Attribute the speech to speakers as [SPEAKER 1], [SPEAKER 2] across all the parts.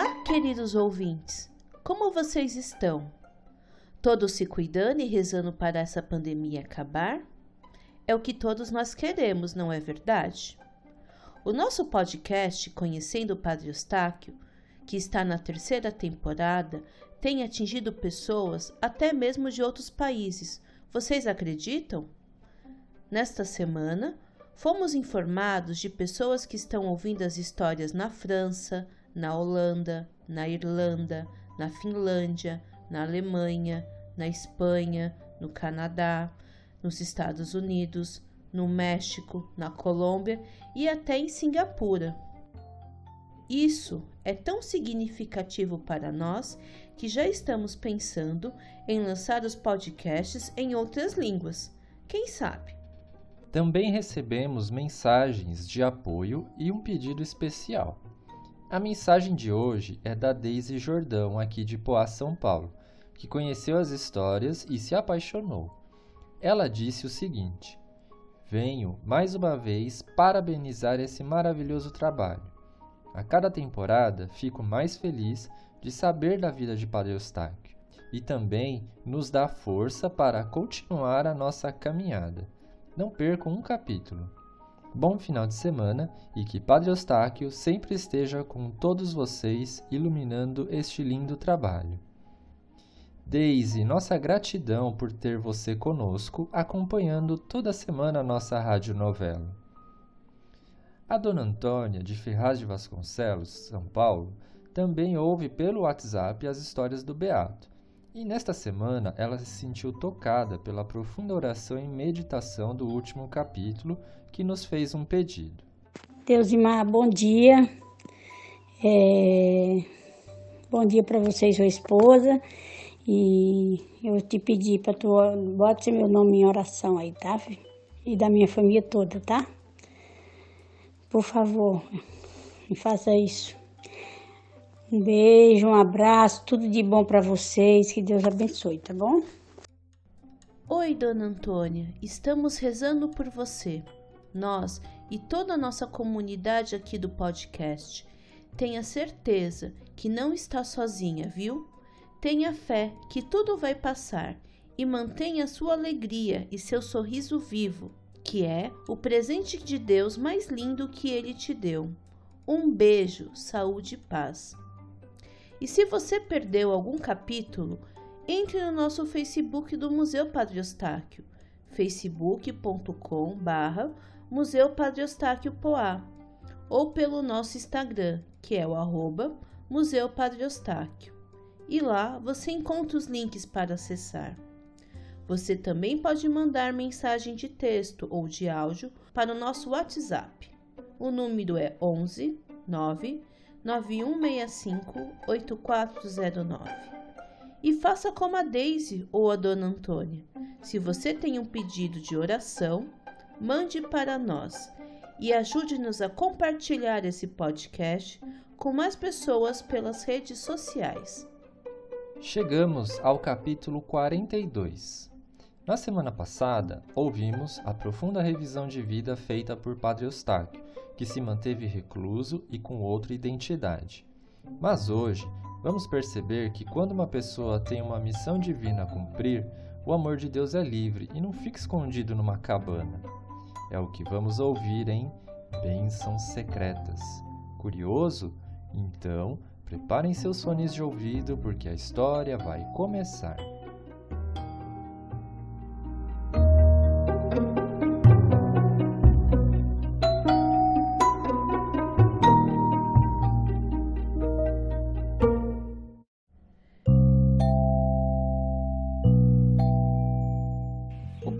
[SPEAKER 1] Olá, queridos ouvintes. Como vocês estão? Todos se cuidando e rezando para essa pandemia acabar? É o que todos nós queremos, não é verdade? O nosso podcast Conhecendo o Padre Eustáquio, que está na terceira temporada, tem atingido pessoas até mesmo de outros países. Vocês acreditam? Nesta semana, fomos informados de pessoas que estão ouvindo as histórias na França, na Holanda, na Irlanda, na Finlândia, na Alemanha, na Espanha, no Canadá, nos Estados Unidos, no México, na Colômbia e até em Singapura. Isso é tão significativo para nós que já estamos pensando em lançar os podcasts em outras línguas. Quem sabe?
[SPEAKER 2] Também recebemos mensagens de apoio e um pedido especial. A mensagem de hoje é da Daisy Jordão, aqui de Poá, São Paulo, que conheceu as histórias e se apaixonou. Ela disse o seguinte: Venho mais uma vez parabenizar esse maravilhoso trabalho. A cada temporada fico mais feliz de saber da vida de Padre Eustáquio e também nos dá força para continuar a nossa caminhada. Não percam um capítulo. Bom final de semana e que Padre Eustáquio sempre esteja com todos vocês iluminando este lindo trabalho. Daisy, nossa gratidão por ter você conosco, acompanhando toda semana a nossa radionovela. A dona Antônia, de Ferraz de Vasconcelos, São Paulo, também ouve pelo WhatsApp as histórias do Beato. E nesta semana ela se sentiu tocada pela profunda oração e meditação do último capítulo que nos fez um pedido.
[SPEAKER 3] Deusimar, bom dia. É... Bom dia para você e sua esposa. E eu te pedi para tu bote meu nome em oração aí, tá? E da minha família toda, tá? Por favor, me faça isso. Um beijo, um abraço, tudo de bom para vocês, que Deus abençoe, tá bom?
[SPEAKER 1] Oi, dona Antônia, estamos rezando por você. Nós e toda a nossa comunidade aqui do podcast. Tenha certeza que não está sozinha, viu? Tenha fé que tudo vai passar e mantenha sua alegria e seu sorriso vivo, que é o presente de Deus mais lindo que ele te deu. Um beijo, saúde e paz. E se você perdeu algum capítulo, entre no nosso Facebook do Museu Padre Eustáquio, facebook.com Museu Padre Eustáquio Poá, ou pelo nosso Instagram, que é o arroba Museu Padre Eustáquio e lá você encontra os links para acessar. Você também pode mandar mensagem de texto ou de áudio para o nosso WhatsApp. O número é 11 9 9165 8409. E faça como a Daisy ou a Dona Antônia. Se você tem um pedido de oração, mande para nós e ajude-nos a compartilhar esse podcast com mais pessoas pelas redes sociais.
[SPEAKER 2] Chegamos ao capítulo 42. Na semana passada, ouvimos a profunda revisão de vida feita por Padre Eustáquio, que se manteve recluso e com outra identidade. Mas hoje, vamos perceber que quando uma pessoa tem uma missão divina a cumprir, o amor de Deus é livre e não fica escondido numa cabana. É o que vamos ouvir em Bênçãos Secretas. Curioso? Então, Preparem seus fones de ouvido porque a história vai começar.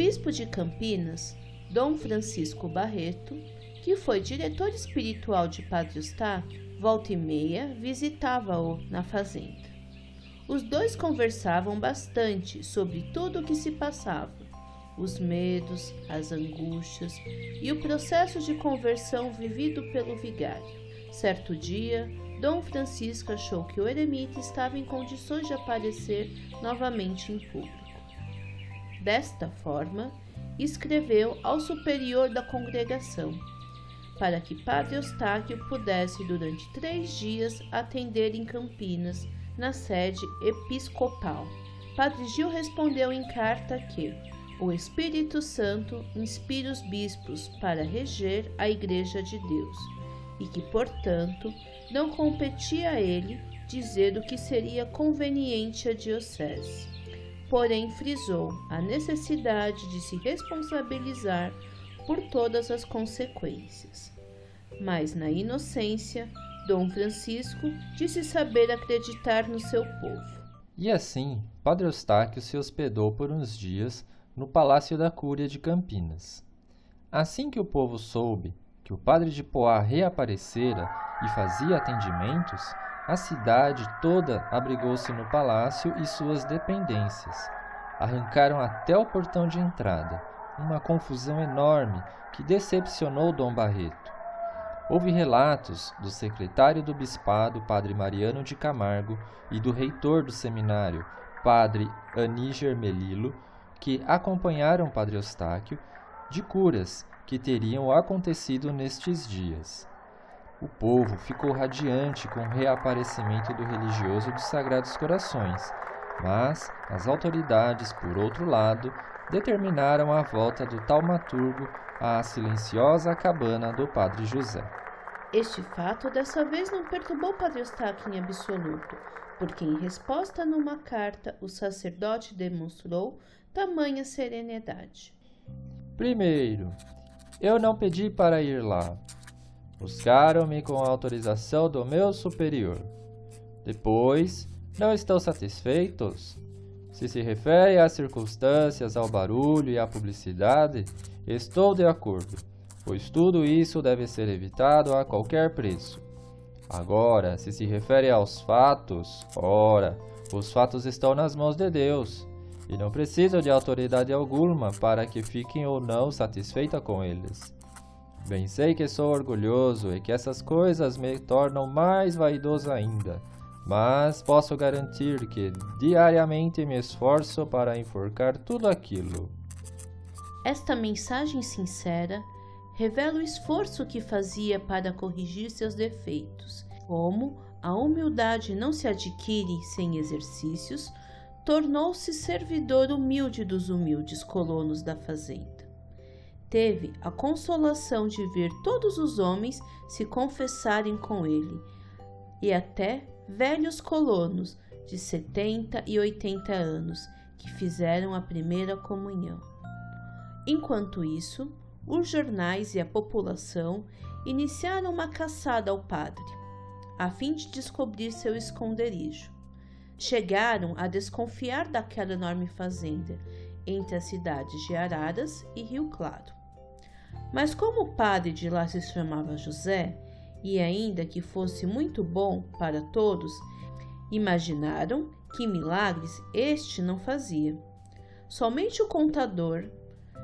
[SPEAKER 1] Bispo de Campinas, Dom Francisco Barreto, que foi diretor espiritual de Padre Eustáquio, volta e meia visitava-o na fazenda. Os dois conversavam bastante sobre tudo o que se passava, os medos, as angústias e o processo de conversão vivido pelo vigário. Certo dia, Dom Francisco achou que o eremita estava em condições de aparecer novamente em público. Desta forma, escreveu ao superior da congregação para que Padre Eustáquio pudesse durante três dias atender em Campinas, na sede episcopal. Padre Gil respondeu em carta que o Espírito Santo inspira os bispos para reger a Igreja de Deus e que, portanto, não competia a ele dizer o que seria conveniente à Diocese. Porém, frisou a necessidade de se responsabilizar por todas as consequências. Mas, na inocência, Dom Francisco disse saber acreditar no seu povo.
[SPEAKER 2] E assim, Padre Eustáquio se hospedou por uns dias no Palácio da Cúria de Campinas. Assim que o povo soube que o padre de Poá reaparecera e fazia atendimentos, a cidade toda abrigou-se no palácio e suas dependências. Arrancaram até o portão de entrada, uma confusão enorme que decepcionou Dom Barreto. Houve relatos do secretário do bispado, padre Mariano de Camargo, e do reitor do seminário, padre Aníger Melilo, que acompanharam padre Eustáquio, de curas que teriam acontecido nestes dias. O povo ficou radiante com o reaparecimento do religioso dos Sagrados Corações, mas as autoridades, por outro lado, determinaram a volta do taumaturgo à silenciosa cabana do Padre José.
[SPEAKER 1] Este fato dessa vez não perturbou Padre Eustáquio em absoluto, porque em resposta numa carta o sacerdote demonstrou tamanha serenidade.
[SPEAKER 2] Primeiro, eu não pedi para ir lá. Buscaram-me com a autorização do meu superior. Depois, não estão satisfeitos? Se se refere às circunstâncias, ao barulho e à publicidade, estou de acordo, pois tudo isso deve ser evitado a qualquer preço. Agora, se se refere aos fatos, ora, os fatos estão nas mãos de Deus, e não precisam de autoridade alguma para que fiquem ou não satisfeita com eles. Bem sei que sou orgulhoso e que essas coisas me tornam mais vaidoso ainda mas posso garantir que diariamente me esforço para enforcar tudo aquilo.
[SPEAKER 1] Esta mensagem sincera revela o esforço que fazia para corrigir seus defeitos. Como a humildade não se adquire sem exercícios, tornou-se servidor humilde dos humildes colonos da fazenda. Teve a consolação de ver todos os homens se confessarem com ele e até velhos colonos de 70 e 80 anos que fizeram a primeira comunhão. Enquanto isso, os jornais e a população iniciaram uma caçada ao padre, a fim de descobrir seu esconderijo. Chegaram a desconfiar daquela enorme fazenda entre as cidades de Araras e Rio Claro. Mas como o padre de lá se chamava José, e ainda que fosse muito bom para todos, imaginaram que milagres este não fazia. Somente o contador,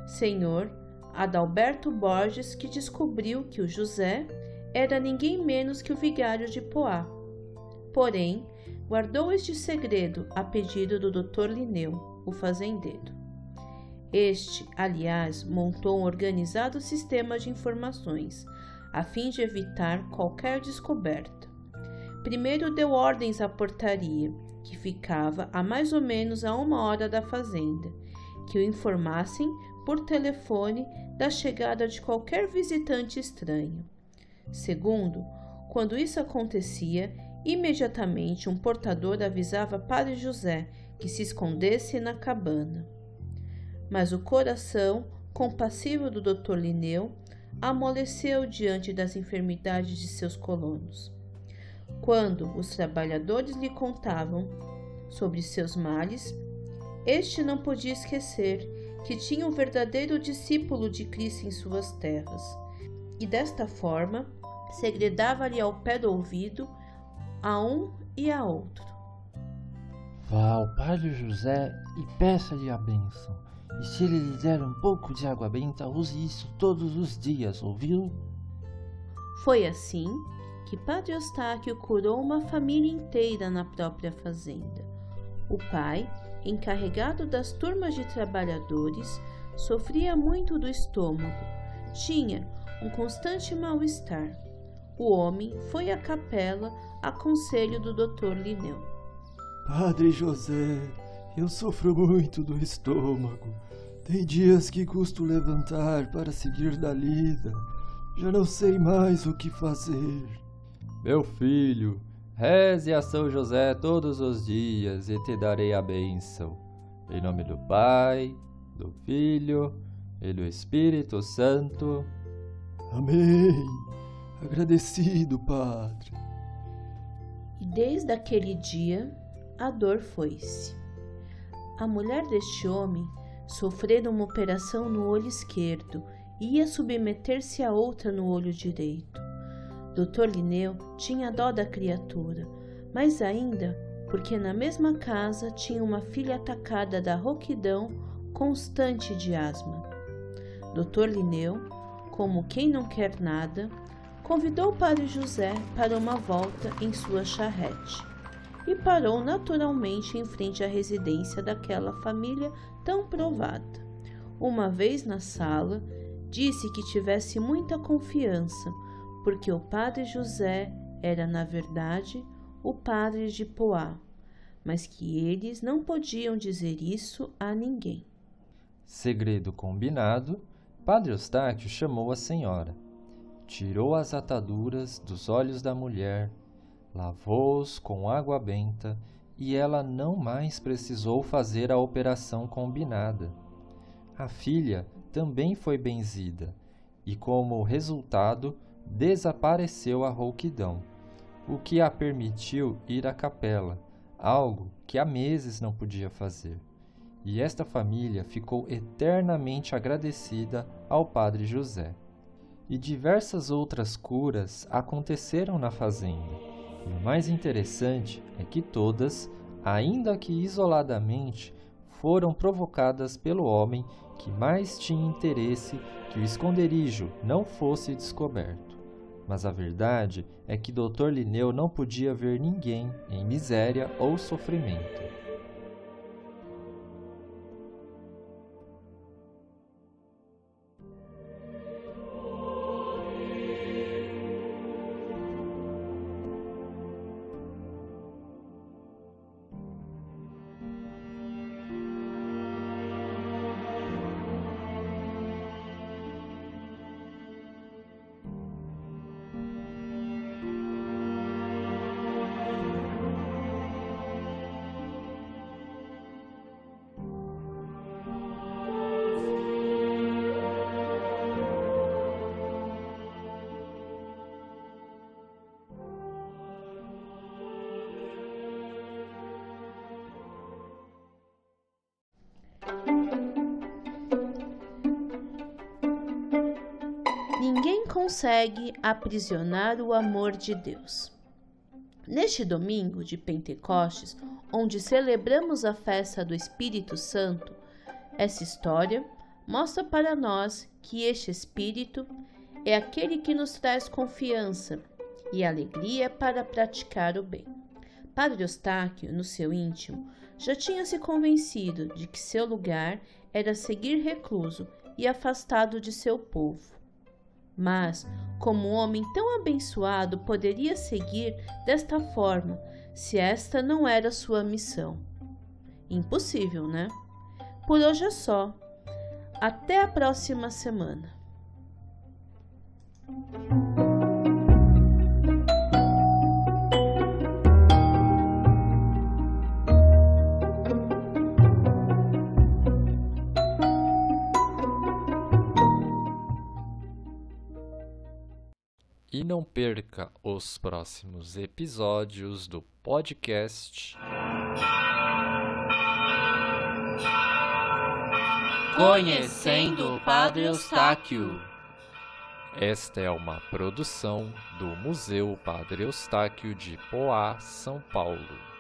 [SPEAKER 1] senhor Adalberto Borges, que descobriu que o José era ninguém menos que o vigário de Poá. Porém, guardou este segredo a pedido do Dr. Lineu, o fazendeiro. Este, aliás, montou um organizado sistema de informações a fim de evitar qualquer descoberta. Primeiro deu ordens à portaria, que ficava a mais ou menos a uma hora da fazenda, que o informassem por telefone da chegada de qualquer visitante estranho. Segundo, quando isso acontecia, imediatamente um portador avisava Padre José que se escondesse na cabana. Mas o coração compassivo do Dr. Lineu amoleceu diante das enfermidades de seus colonos. Quando os trabalhadores lhe contavam sobre seus males, este não podia esquecer que tinha um verdadeiro discípulo de Cristo em suas terras, e desta forma segredava-lhe ao pé do ouvido a um e a outro.
[SPEAKER 4] Vá ao Padre José e peça-lhe a bênção. E se ele lhe der um pouco de água benta, use isso todos os dias, ouviu?
[SPEAKER 1] Foi assim que Padre Eustáquio curou uma família inteira na própria fazenda. O pai, encarregado das turmas de trabalhadores, sofria muito do estômago. Tinha um constante mal-estar. O homem foi à capela a conselho do doutor Lineu.
[SPEAKER 5] Padre José, eu sofro muito do estômago. Tem dias que custo levantar para seguir da lida. Já não sei mais o que fazer.
[SPEAKER 2] Meu filho, reze a São José todos os dias e te darei a bênção. Em nome do Pai, do Filho e do Espírito Santo.
[SPEAKER 5] Amém. Agradecido, Padre.
[SPEAKER 1] E desde aquele dia a dor foi-se. A mulher deste homem sofrera uma operação no olho esquerdo e ia submeter-se a outra no olho direito. Dr. Linneu tinha dó da criatura, mas ainda porque na mesma casa tinha uma filha atacada da rouquidão constante de asma. Dr. Linneu, como quem não quer nada, convidou o padre José para uma volta em sua charrete e parou naturalmente em frente à residência daquela família tão provada. Uma vez na sala, disse que tivesse muita confiança, porque o padre José era, na verdade, o padre de Poá, mas que eles não podiam dizer isso a ninguém.
[SPEAKER 2] Segredo combinado, Padre Eustáquio chamou a senhora, tirou as ataduras dos olhos da mulher lavou-os com água benta e ela não mais precisou fazer a operação combinada. A filha também foi benzida e, como resultado, desapareceu a rouquidão, o que a permitiu ir à capela, algo que há meses não podia fazer. E esta família ficou eternamente agradecida ao Padre José. E diversas outras curas aconteceram na fazenda e o mais interessante é que todas, ainda que isoladamente, foram provocadas pelo homem que mais tinha interesse que o esconderijo não fosse descoberto. Mas a verdade é que Dr. Linneu não podia ver ninguém em miséria ou sofrimento.
[SPEAKER 1] Consegue aprisionar o amor de Deus. Neste domingo de Pentecostes, onde celebramos a festa do Espírito Santo, essa história mostra para nós que este Espírito é aquele que nos traz confiança e alegria para praticar o bem. Padre Eustáquio, no seu íntimo, já tinha se convencido de que seu lugar era seguir recluso e afastado de seu povo. Mas, como homem tão abençoado poderia seguir desta forma se esta não era sua missão? Impossível, né? Por hoje é só. Até a próxima semana.
[SPEAKER 2] E não perca os próximos episódios do podcast.
[SPEAKER 6] Conhecendo o Padre Eustáquio.
[SPEAKER 2] Esta é uma produção do Museu Padre Eustáquio de Poá, São Paulo.